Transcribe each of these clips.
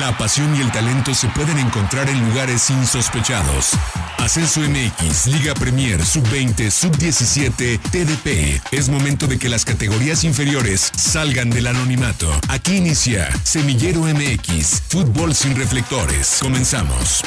La pasión y el talento se pueden encontrar en lugares insospechados. Ascenso MX, Liga Premier, Sub-20, Sub-17, TDP. Es momento de que las categorías inferiores salgan del anonimato. Aquí inicia Semillero MX, fútbol sin reflectores. Comenzamos.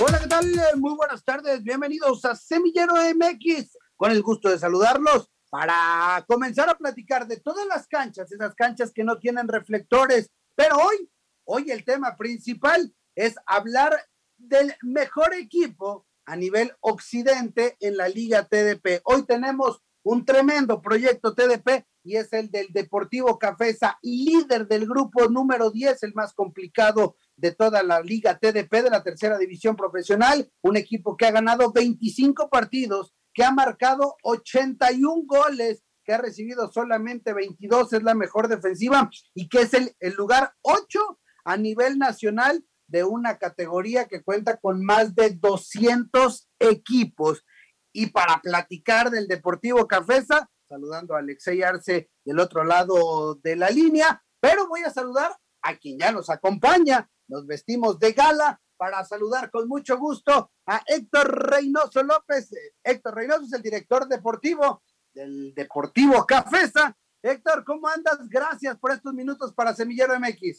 Hola, ¿qué tal? Muy buenas tardes. Bienvenidos a Semillero MX. Con el gusto de saludarlos para comenzar a platicar de todas las canchas, esas canchas que no tienen reflectores. Pero hoy, hoy el tema principal es hablar del mejor equipo a nivel occidente en la Liga TDP. Hoy tenemos un tremendo proyecto TDP y es el del Deportivo Cafesa, líder del grupo número 10, el más complicado de toda la Liga TDP de la tercera división profesional, un equipo que ha ganado 25 partidos que ha marcado 81 goles, que ha recibido solamente 22, es la mejor defensiva y que es el, el lugar 8 a nivel nacional de una categoría que cuenta con más de 200 equipos. Y para platicar del Deportivo Cafesa, saludando a Alexei Arce del otro lado de la línea, pero voy a saludar a quien ya nos acompaña. Nos vestimos de gala, para saludar con mucho gusto a Héctor Reynoso López. Héctor Reynoso es el director deportivo del Deportivo Cafesa. Héctor, ¿cómo andas? Gracias por estos minutos para Semillero MX.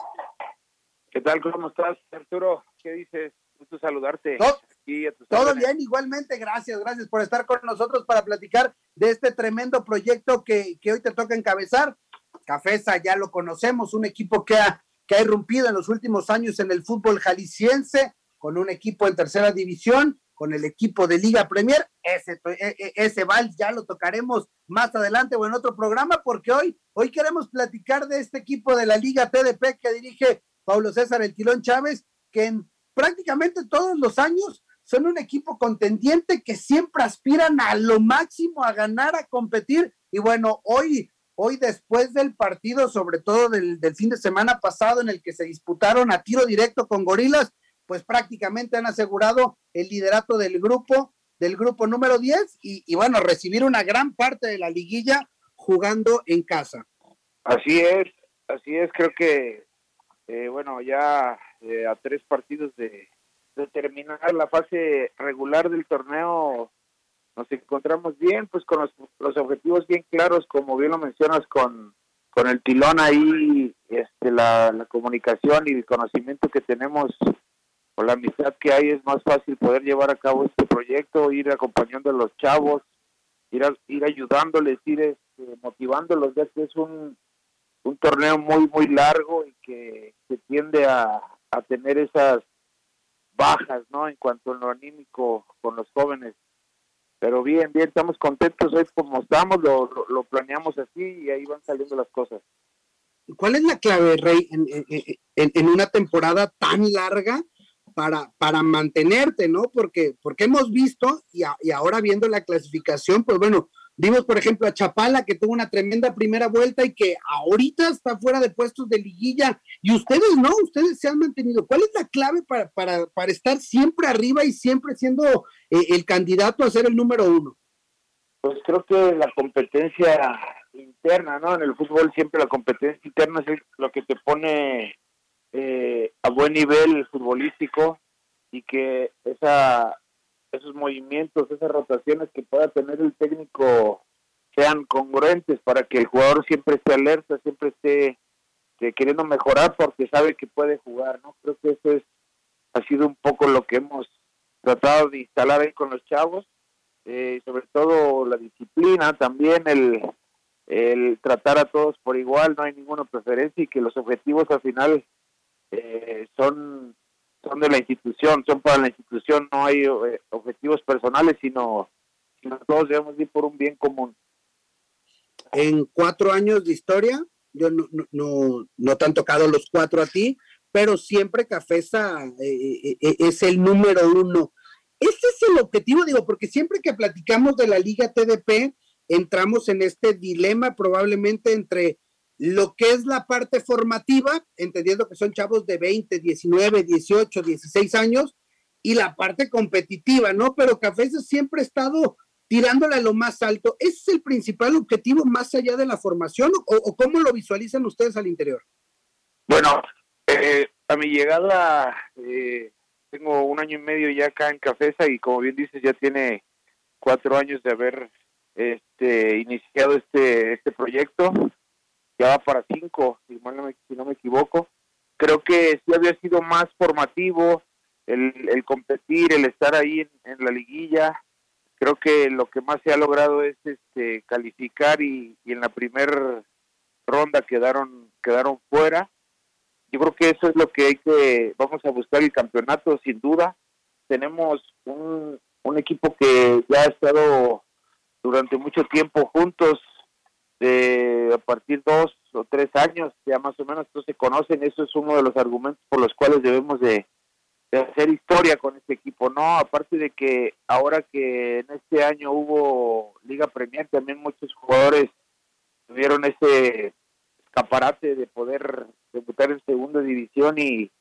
¿Qué tal? ¿Cómo estás, Arturo? ¿Qué dices? Gusto saludarte. Todo, bien, igualmente. Gracias, gracias por estar con nosotros para platicar de este tremendo proyecto que, que hoy te toca encabezar. Cafesa ya lo conocemos, un equipo que ha que ha irrumpido en los últimos años en el fútbol jalisciense, con un equipo en tercera división, con el equipo de Liga Premier. Ese, e, e, ese vals ya lo tocaremos más adelante o en otro programa, porque hoy, hoy queremos platicar de este equipo de la Liga TDP que dirige Pablo César El Tilón Chávez, que en prácticamente todos los años son un equipo contendiente que siempre aspiran a lo máximo, a ganar, a competir. Y bueno, hoy Hoy después del partido, sobre todo del, fin de semana pasado en el que se disputaron a tiro directo con Gorilas, pues prácticamente han asegurado el liderato del grupo, del grupo número 10 y, bueno, recibir una gran parte de la liguilla jugando en casa. Así es, así es, creo que, eh, bueno, ya eh, a tres partidos de, de terminar la fase regular del torneo, nos encontramos bien, pues con los, objetivos bien claros, como bien lo mencionas, con, con el tilón ahí, este, la, comunicación y el conocimiento que tenemos o la amistad que hay, es más fácil poder llevar a cabo este proyecto, ir acompañando a los chavos, ir, ir ayudándoles, ir este, motivándolos, ya que es un, un torneo muy, muy largo y que, que tiende a, a tener esas bajas, ¿no? En cuanto a lo anímico con los jóvenes pero bien, bien, estamos contentos hoy como estamos, lo, lo, planeamos así y ahí van saliendo las cosas. ¿Cuál es la clave, Rey, en, en, en, una temporada tan larga para, para mantenerte, ¿no? Porque, porque hemos visto, y, y ahora viendo la clasificación, pues bueno, Vimos, por ejemplo, a Chapala, que tuvo una tremenda primera vuelta y que ahorita está fuera de puestos de liguilla. Y ustedes no, ustedes se han mantenido. ¿Cuál es la clave para, para, para estar siempre arriba y siempre siendo eh, el candidato a ser el número uno? Pues creo que la competencia interna, ¿no? En el fútbol siempre la competencia interna es lo que te pone eh, a buen nivel futbolístico y que esa esos movimientos, esas rotaciones que pueda tener el técnico sean congruentes para que el jugador siempre esté alerta, siempre esté eh, queriendo mejorar porque sabe que puede jugar, ¿no? Creo que eso es ha sido un poco lo que hemos tratado de instalar ahí con los chavos, eh, sobre todo la disciplina, también el, el tratar a todos por igual, no hay ninguna preferencia y que los objetivos al final eh, son son de la institución, son para la institución, no hay eh, objetivos personales, sino, todos debemos ir por un bien común. En cuatro años de historia, yo no, no, no, te han tocado los cuatro a ti, pero siempre Cafesa eh, eh, es el número uno. Ese es el objetivo, digo, porque siempre que platicamos de la Liga TDP, entramos en este dilema probablemente entre lo que es la parte formativa, entendiendo que son chavos de 20, 19, 18, 16 años, y la parte competitiva, ¿no? Pero Cafés siempre ha estado tirándole a lo más alto. ¿Ese es el principal objetivo más allá de la formación o, cómo lo visualizan ustedes al interior? Bueno, eh, a mi llegada eh, tengo un año y medio ya acá en Cafesa y como bien dices ya tiene cuatro años de haber este, iniciado este este proyecto ya va para cinco si, no me, si no me equivoco. Creo que sí había sido más formativo el, el competir el estar ahí en, la liguilla. Creo que lo que más se ha logrado es este calificar y, en la primera ronda quedaron quedaron fuera. Yo creo que eso es lo que hay que, vamos a buscar el campeonato sin duda. Tenemos un equipo que ya ha estado durante mucho tiempo juntos, de a partir dos o tres años, ya más o menos todos se conocen, eso es uno de los argumentos por los cuales debemos de, de hacer historia con este equipo, ¿no? Aparte de que ahora que en este año hubo Liga Premier, también muchos jugadores tuvieron ese escaparate de poder debutar en segunda división y,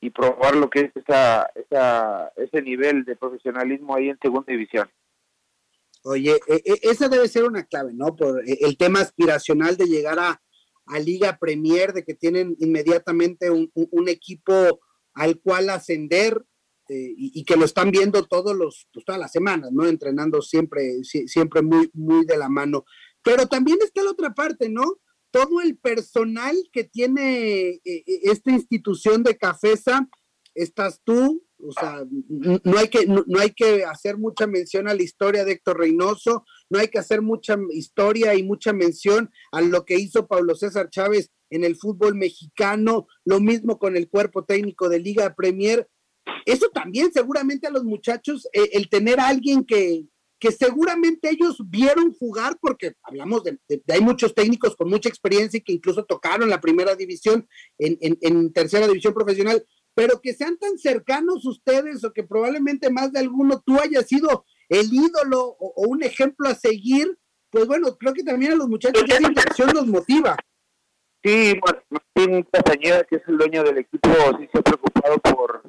y probar lo que es esa, esa, ese nivel de profesionalismo ahí en segunda división. Oye, e, e, esa debe ser una clave, ¿no? Por e, el tema aspiracional de llegar a, a Liga Premier, de que tienen inmediatamente un, un, equipo al cual ascender eh, y, que lo están viendo todos los, pues, todas las semanas, ¿no? Entrenando siempre, siempre muy, muy de la mano. Pero también está la otra parte, ¿no? todo el personal que tiene esta institución de Cafesa, estás tú, o sea, no hay, que, no, hay que hacer mucha mención a la historia de Héctor Reynoso, no hay que hacer mucha historia y mucha mención a lo que hizo Pablo César Chávez en el fútbol mexicano, lo mismo con el cuerpo técnico de Liga Premier. Eso también seguramente a los muchachos, eh, el tener a alguien que, que seguramente ellos vieron jugar, porque hablamos de, hay muchos técnicos con mucha experiencia y que incluso tocaron la primera división en, en, tercera división profesional, pero que sean tan cercanos ustedes o que probablemente más de alguno tú hayas sido el ídolo o, un ejemplo a seguir, pues bueno, creo que también a los muchachos esa interacción los motiva. Sí, Martín Castañeda, que es el dueño del equipo, sí se ha preocupado por,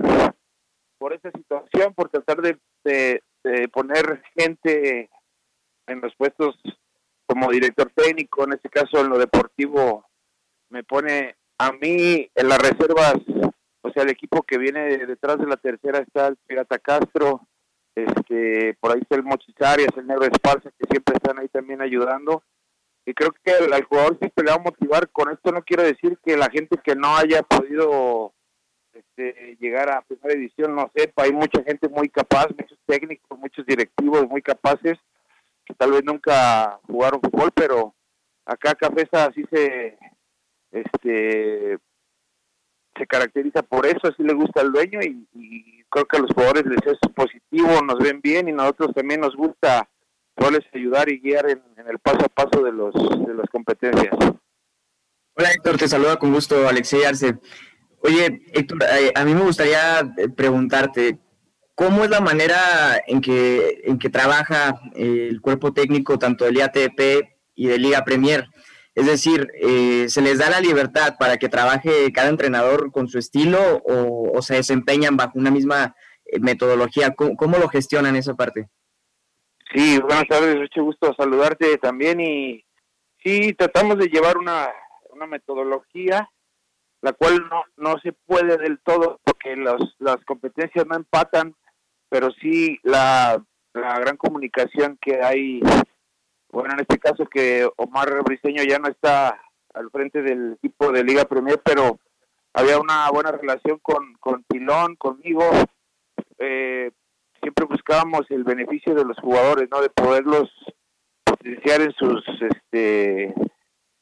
por esa situación, por tratar de, de poner gente en los puestos como director técnico, en este caso en lo deportivo, me pone a mí en las reservas, el equipo que viene detrás de la tercera está el Pirata Castro, este, por ahí está el Mochizarias, el Negro Esparza, que siempre están ahí también ayudando. Y creo que al jugador siempre le va a motivar. Con esto no quiero decir que la gente que no haya podido este, llegar a primera edición no sepa. Hay mucha gente muy capaz, muchos técnicos, muchos directivos muy capaces que tal vez nunca jugaron fútbol, pero acá Cafesa así se este se caracteriza por eso, así le gusta al dueño y, creo que a los jugadores les es positivo, nos ven bien y nosotros también nos gusta poderles ayudar y guiar en, el paso a paso de los de las competencias. Hola Héctor, te saluda con gusto Alexei Arce. Oye, Héctor, eh, a mí me gustaría eh, preguntarte, ¿cómo es la manera en que, en que trabaja eh, el cuerpo técnico tanto del IATP y de Liga Premier? Es decir, ¿se les da la libertad para que trabaje cada entrenador con su estilo o, se desempeñan bajo una misma metodología? ¿Cómo, lo gestionan esa parte? Sí, buenas tardes, mucho gusto saludarte también y sí, tratamos de llevar una, una metodología la cual no, no se puede del todo porque los, las competencias no empatan, pero sí la, la gran comunicación que hay, bueno, en este caso que Omar Briseño ya no está al frente del equipo de Liga Premier, pero había una buena relación con, con Pilón, conmigo, eh, siempre buscábamos el beneficio de los jugadores, ¿no? De poderlos potenciar en sus este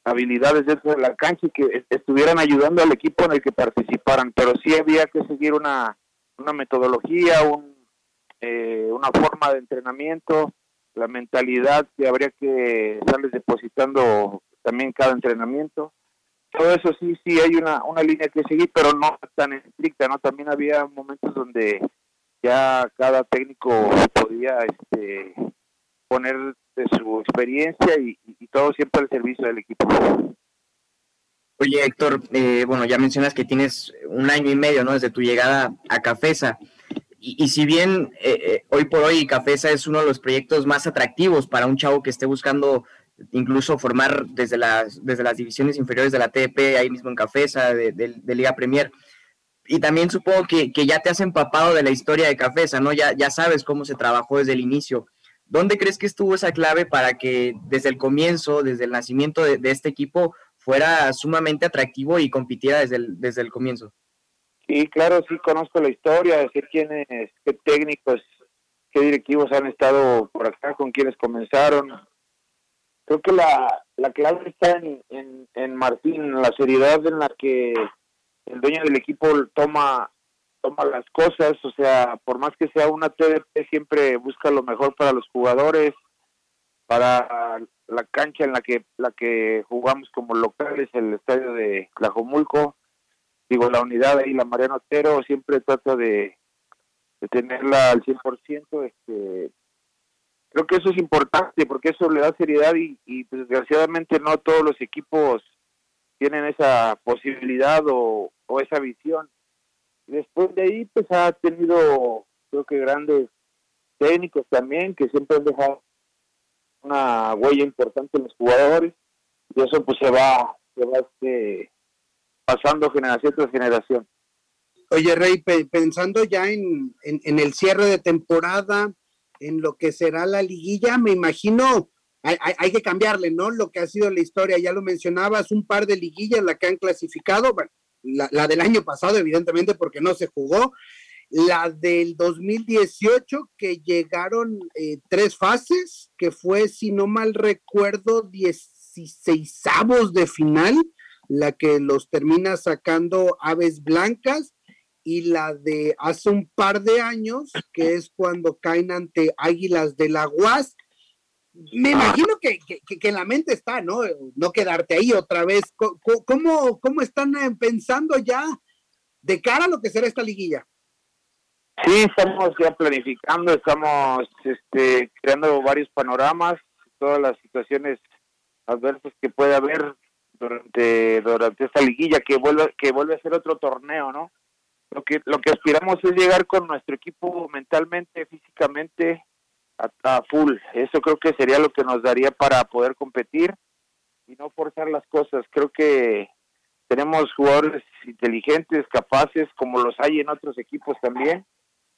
habilidades dentro de la cancha y que estuvieran ayudando al equipo en el que participaran, pero sí había que seguir una, una metodología, un, eh, una forma de entrenamiento, la mentalidad que habría que estarles depositando también cada entrenamiento. Todo eso sí, sí hay una, una línea que seguir, pero no tan estricta, ¿no? También había momentos donde ya cada técnico podía este, poner de su experiencia y, todo siempre al servicio del equipo. Oye, Héctor, eh, bueno, ya mencionas que tienes un año y medio, ¿no? Desde tu llegada a Cafesa. Y, si bien eh, eh, hoy por hoy Cafesa es uno de los proyectos más atractivos para un chavo que esté buscando incluso formar desde las, desde las divisiones inferiores de la TDP, ahí mismo en Cafesa, de, Liga Premier. Y también supongo que, ya te has empapado de la historia de Cafesa, ¿no? Ya, ya sabes cómo se trabajó desde el inicio. ¿Dónde crees que estuvo esa clave para que desde el comienzo, desde el nacimiento de, este equipo, fuera sumamente atractivo y compitiera desde el, desde el comienzo? Sí, claro, sí conozco la historia, sé quiénes, qué técnicos, qué directivos han estado por acá, con quienes comenzaron. Creo que la, la clave está en, en, en Martín, la seriedad en la que el dueño del equipo toma toma las cosas, o sea, por más que sea una TDP, siempre busca lo mejor para los jugadores, para la cancha en la que la que jugamos como locales, el estadio de Tlajomulco, digo, la unidad ahí, la Mariano Otero, siempre trata de, tenerla al 100%, este, creo que eso es importante porque eso le da seriedad y, y pues, desgraciadamente no todos los equipos tienen esa posibilidad o, o esa visión. Después de ahí, pues ha tenido, creo que grandes técnicos también, que siempre han dejado una huella importante en los jugadores, y eso pues se va, se va este, pasando generación tras generación. Oye, Rey, pensando ya en, en, el cierre de temporada, en lo que será la liguilla, me imagino, hay, hay, que cambiarle, ¿no? Lo que ha sido la historia, ya lo mencionabas, un par de liguillas la que han clasificado, bueno, la, del año pasado, evidentemente, porque no se jugó, la del 2018, que llegaron eh, tres fases, que fue, si no mal recuerdo, 16 de final, la que los termina sacando Aves Blancas, y la de hace un par de años, que es cuando caen ante Águilas de la UAS, me imagino que, que, en la mente está, ¿no? No quedarte ahí otra vez. ¿Cómo, cómo están eh, pensando ya de cara a lo que será esta liguilla? Sí, estamos ya planificando, estamos este, creando varios panoramas, todas las situaciones adversas que puede haber durante, durante esta liguilla que vuelve, que vuelve a ser otro torneo, ¿no? Lo que, lo que aspiramos es llegar con nuestro equipo mentalmente, físicamente, a, full. Eso creo que sería lo que nos daría para poder competir y no forzar las cosas. Creo que tenemos jugadores inteligentes, capaces, como los hay en otros equipos también,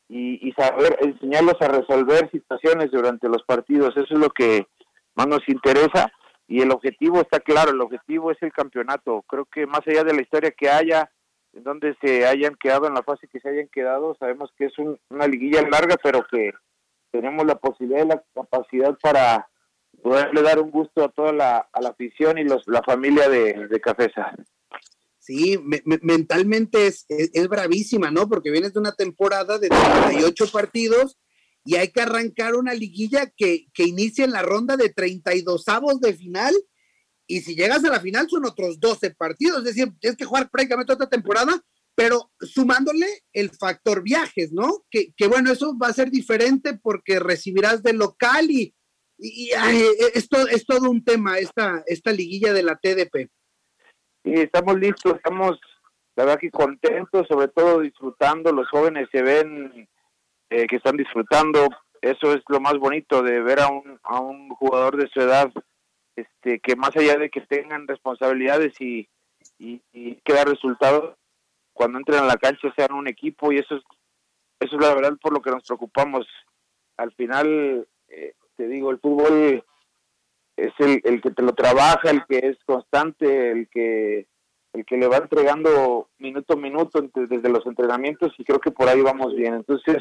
y, saber enseñarlos a resolver situaciones durante los partidos. Eso es lo que más nos interesa y el objetivo está claro, el objetivo es el campeonato. Creo que más allá de la historia que haya, en donde se hayan quedado, en la fase que se hayan quedado, sabemos que es una liguilla larga, pero que tenemos la posibilidad y la capacidad para poderle dar un gusto a toda la, a la afición y los, la familia de, Cafesa. Sí, mentalmente es, es, bravísima, ¿no? Porque vienes de una temporada de 38 partidos y hay que arrancar una liguilla que, que inicia en la ronda de 32 avos de final y si llegas a la final son otros 12 partidos, es decir, tienes que jugar prácticamente otra temporada pero sumándole el factor viajes, ¿no? Que, bueno, eso va a ser diferente porque recibirás de local y, y, esto es todo un tema, esta, esta liguilla de la TDP. Sí, estamos listos, estamos, la verdad que contentos, sobre todo disfrutando, los jóvenes se ven eh, que están disfrutando, eso es lo más bonito de ver a un, a un jugador de su edad, este, que más allá de que tengan responsabilidades y, y, y que da resultados, cuando entren a la cancha sean un equipo y eso es, eso es la verdad por lo que nos preocupamos. Al final, eh, te digo, el fútbol es el, el que te lo trabaja, el que es constante, el que el que le va entregando minuto a minuto desde los entrenamientos y creo que por ahí vamos bien. Entonces,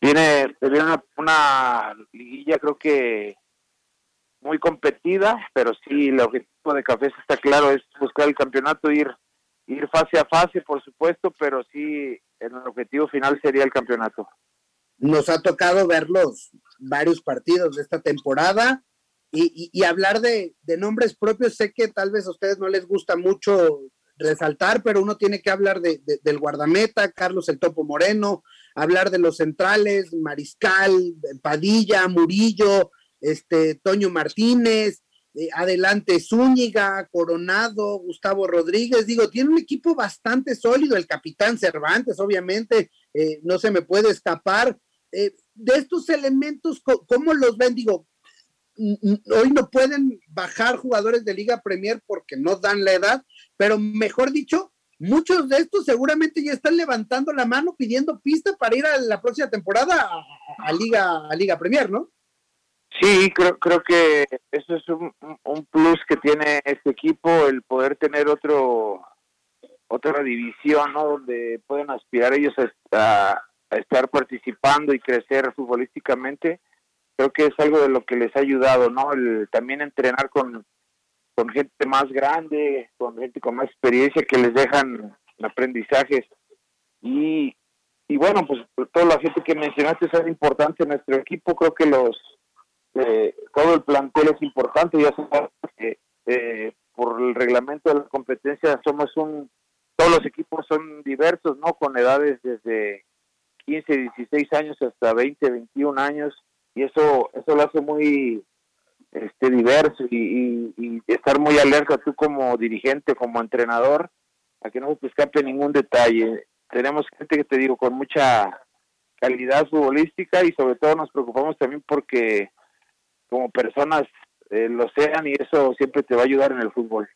viene, una, una liguilla creo que muy competida, pero sí, el objetivo de Cafés está claro, es buscar el campeonato, ir ir fase a fase, por supuesto, pero sí el objetivo final sería el campeonato. Nos ha tocado ver los varios partidos de esta temporada y, hablar de, nombres propios. Sé que tal vez a ustedes no les gusta mucho resaltar, pero uno tiene que hablar de, del guardameta, Carlos el Topo Moreno, hablar de los centrales, Mariscal, Padilla, Murillo, este, Toño Martínez, eh, adelante Zúñiga, Coronado, Gustavo Rodríguez, digo, tiene un equipo bastante sólido, el capitán Cervantes, obviamente, eh, no se me puede escapar. Eh, de estos elementos, ¿cómo los ven? Digo, hoy no pueden bajar jugadores de Liga Premier porque no dan la edad, pero mejor dicho, muchos de estos seguramente ya están levantando la mano pidiendo pista para ir a la próxima temporada a, Liga a Liga Premier, ¿no? Sí, creo, creo que eso es un, plus que tiene este equipo, el poder tener otro otra división, ¿no? Donde pueden aspirar ellos a, a estar participando y crecer futbolísticamente. Creo que es algo de lo que les ha ayudado, ¿no? El también entrenar con, con gente más grande, con gente con más experiencia que les dejan aprendizajes. Y, y bueno, pues toda la gente que mencionaste es importante en nuestro equipo. Creo que los eh, todo el plantel es importante. Ya sabes que eh, por el reglamento de la competencia somos un, todos los equipos son diversos, ¿no? Con edades desde 15, 16 años hasta 20, 21 años. Y eso, eso lo hace muy este diverso y, estar muy alerta tú como dirigente, como entrenador, a que no se escape ningún detalle. Tenemos gente que te digo con mucha calidad futbolística y sobre todo nos preocupamos también porque como personas eh, lo sean y eso siempre te va a ayudar en el fútbol.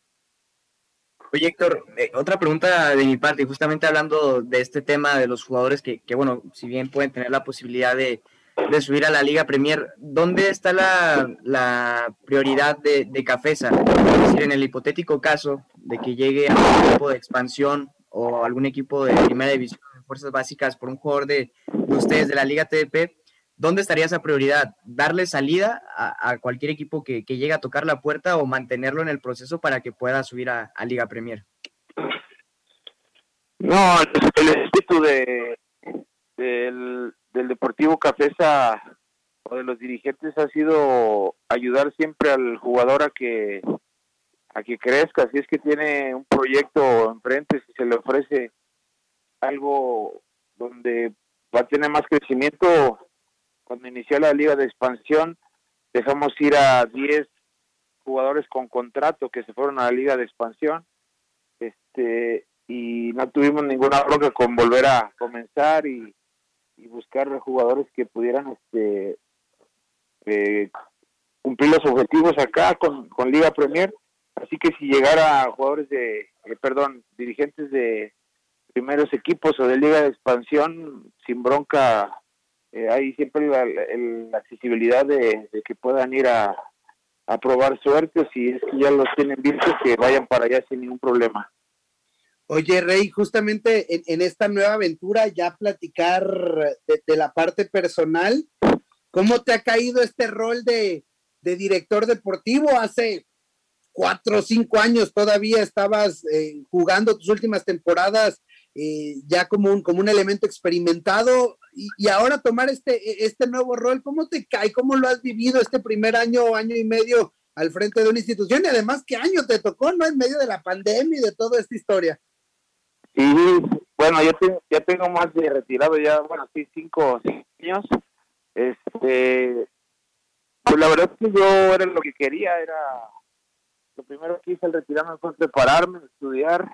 Oye Héctor, eh, otra pregunta de mi parte, justamente hablando de este tema de los jugadores que, que, bueno, si bien pueden tener la posibilidad de, de subir a la Liga Premier. ¿Dónde está la, prioridad de, de, Cafesa? Es decir, en el hipotético caso de que llegue a un equipo de expansión o algún equipo de primera división de fuerzas básicas por un jugador de, ustedes de la Liga TDP, ¿dónde estaría esa prioridad? ¿Darle salida a, cualquier equipo que, llegue a tocar la puerta o mantenerlo en el proceso para que pueda subir a, Liga Premier? No, el espíritu de, Deportivo Cafesa o de los dirigentes ha sido ayudar siempre al jugador a que a que crezca, si es que tiene un proyecto enfrente, si se le ofrece algo donde va a tener más crecimiento, cuando inició la liga de expansión, dejamos ir a 10 jugadores con contrato que se fueron a la liga de expansión, este y no tuvimos ninguna bronca con volver a comenzar y y buscar jugadores que pudieran este eh, cumplir los objetivos acá con, Liga Premier. Así que si llegara jugadores de, eh, perdón, dirigentes de primeros equipos o de Liga de Expansión, sin bronca, eh, hay siempre la, accesibilidad de, que puedan ir a, a probar suerte. Si es que ya los tienen vistos, que vayan para allá sin ningún problema. Oye, Rey, justamente en, esta nueva aventura, ya platicar de, la parte personal, ¿cómo te ha caído este rol de, director deportivo? Hace cuatro o cinco años todavía estabas eh, jugando tus últimas temporadas eh, ya como un, elemento experimentado y, ahora tomar este, este nuevo rol, ¿cómo te cae? ¿Cómo lo has vivido este primer año, año y medio al frente de una institución? Y además, ¿qué año te tocó, no? En medio de la pandemia y de toda esta historia. Y bueno, yo tengo, ya tengo más de retirado, ya, bueno, sí, cinco, años. Este, pues la verdad es que yo era lo que quería, era lo primero que hice al retirarme fue prepararme, estudiar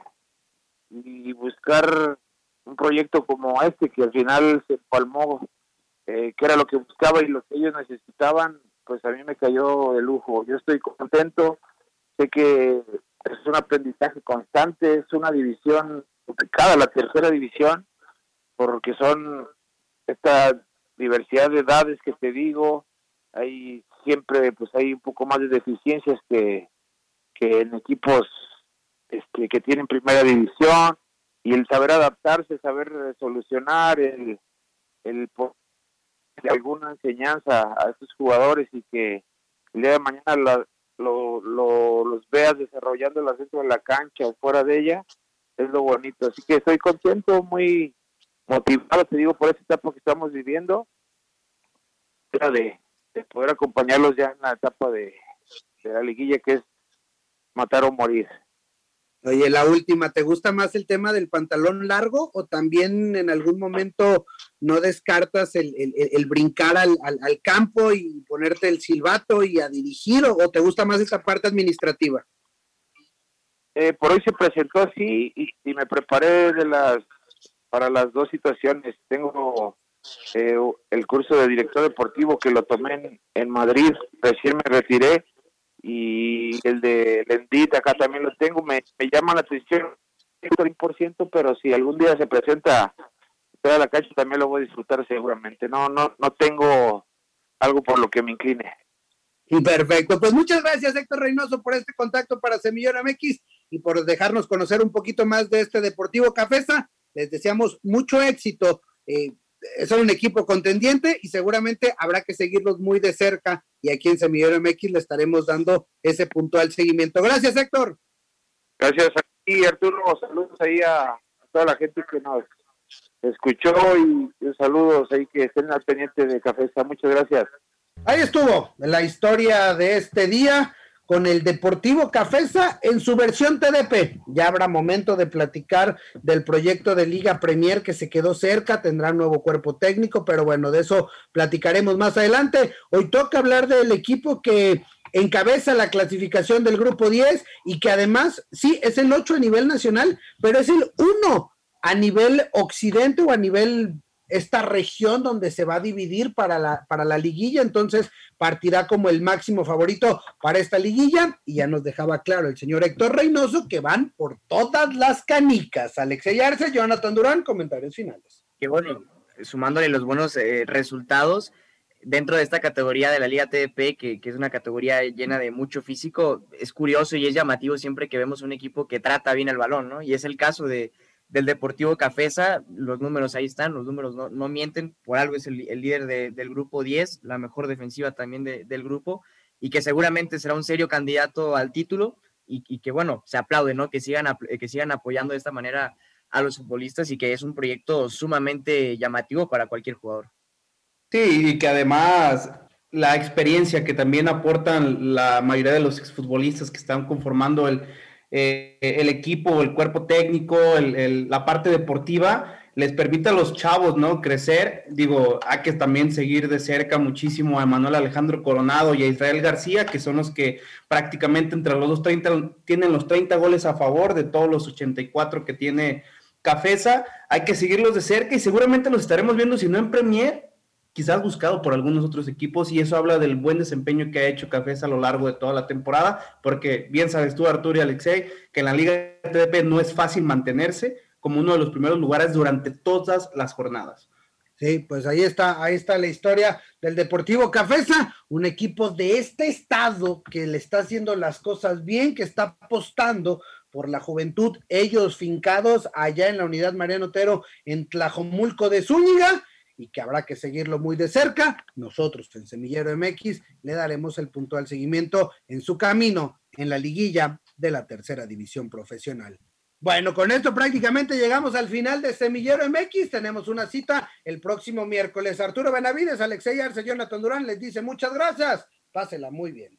y buscar un proyecto como este que al final se palmó, eh, que era lo que buscaba y lo que ellos necesitaban, pues a mí me cayó de lujo. Yo estoy contento, sé que es un aprendizaje constante, es una división complicada la tercera división, porque son esta diversidad de edades que te digo, hay siempre pues hay un poco más de deficiencias que, que en equipos este, que tienen primera división y el saber adaptarse, saber solucionar, el, el alguna enseñanza a estos jugadores y que el día de mañana lo, lo, los veas desarrollándolas dentro de la cancha o fuera de ella, es lo bonito. Así que estoy contento, muy motivado, te digo, por esta etapa que estamos viviendo. Era de, poder acompañarlos ya en la etapa de, la liguilla que es matar o morir. Oye, la última, ¿te gusta más el tema del pantalón largo o también en algún momento no descartas el, brincar al, campo y ponerte el silbato y a dirigir o te gusta más esa parte administrativa? Eh, por hoy se presentó así y, me preparé de las para las dos situaciones. Tengo eh, el curso de director deportivo que lo tomé en, Madrid, recién me retiré, y el de Lendit acá también lo tengo, me, llama la atención 100%, pero si algún día se presenta toda la cancha también lo voy a disfrutar seguramente. No, no, no tengo algo por lo que me incline. Y perfecto. Pues muchas gracias, Héctor Reynoso, por este contacto para Semillón MX y por dejarnos conocer un poquito más de este Deportivo Cafesa. Les deseamos mucho éxito. Eh, son un equipo contendiente y seguramente habrá que seguirlos muy de cerca y aquí en Semillero MX le estaremos dando ese puntual seguimiento. Gracias, Héctor. Gracias a ti, Arturo. Saludos ahí a, toda la gente que nos escuchó y, saludos ahí que estén al pendiente de Cafesa. Muchas gracias. Ahí estuvo la historia de este día con el Deportivo Cafesa en su versión TDP. Ya habrá momento de platicar del proyecto de Liga Premier que se quedó cerca, tendrá nuevo cuerpo técnico, pero bueno, de eso platicaremos más adelante. Hoy toca hablar del equipo que encabeza la clasificación del grupo 10 y que además, sí, es el 8 a nivel nacional, pero es el 1 a nivel occidente o a nivel esta región donde se va a dividir para la, para la liguilla, entonces partirá como el máximo favorito para esta liguilla y ya nos dejaba claro el señor Héctor Reynoso que van por todas las canicas. Alexey Arce, Jonathan Durán, comentarios finales. Qué bueno, sumándole los buenos eh, resultados dentro de esta categoría de la Liga TDP, que, que, es una categoría llena de mucho físico, es curioso y es llamativo siempre que vemos un equipo que trata bien el balón, ¿no? Y es el caso de, del Deportivo Cafesa, los números ahí están, los números no, mienten, por algo es el, líder del grupo 10, la mejor defensiva también del grupo, y que seguramente será un serio candidato al título, y, que bueno, se aplaude, ¿no? Que sigan, que sigan apoyando de esta manera a los futbolistas y que es un proyecto sumamente llamativo para cualquier jugador. Sí, y que además la experiencia que también aportan la mayoría de los exfutbolistas que están conformando el, eh, el equipo, el cuerpo técnico, la parte deportiva, les permite a los chavos, ¿no? Crecer. Digo, hay que también seguir de cerca muchísimo a Manuel Alejandro Coronado y a Israel García, que son los que prácticamente entre los dos 30 tienen los 30 goles a favor de todos los 84 que tiene Cafesa. Hay que seguirlos de cerca y seguramente los estaremos viendo, si no en Premier, quizás buscado por algunos otros equipos y eso habla del buen desempeño que ha hecho Cafés a lo largo de toda la temporada, porque bien sabes tú, Arturo y Alexei, que en la Liga TDP no es fácil mantenerse como uno de los primeros lugares durante todas las jornadas. Sí, pues ahí está, ahí está la historia del Deportivo Cafesa, un equipo de este estado que le está haciendo las cosas bien, que está apostando por la juventud, ellos fincados allá en la unidad Mariano Otero en Tlajomulco de Zúñiga, y que habrá que seguirlo muy de cerca. Nosotros en Semillero MX le daremos el puntual seguimiento en su camino en la liguilla de la tercera división profesional. Bueno, con esto prácticamente llegamos al final de Semillero MX. Tenemos una cita el próximo miércoles. Arturo Benavides, Alexey Arce, Jonathan Durán les dice muchas gracias. Pásela muy bien.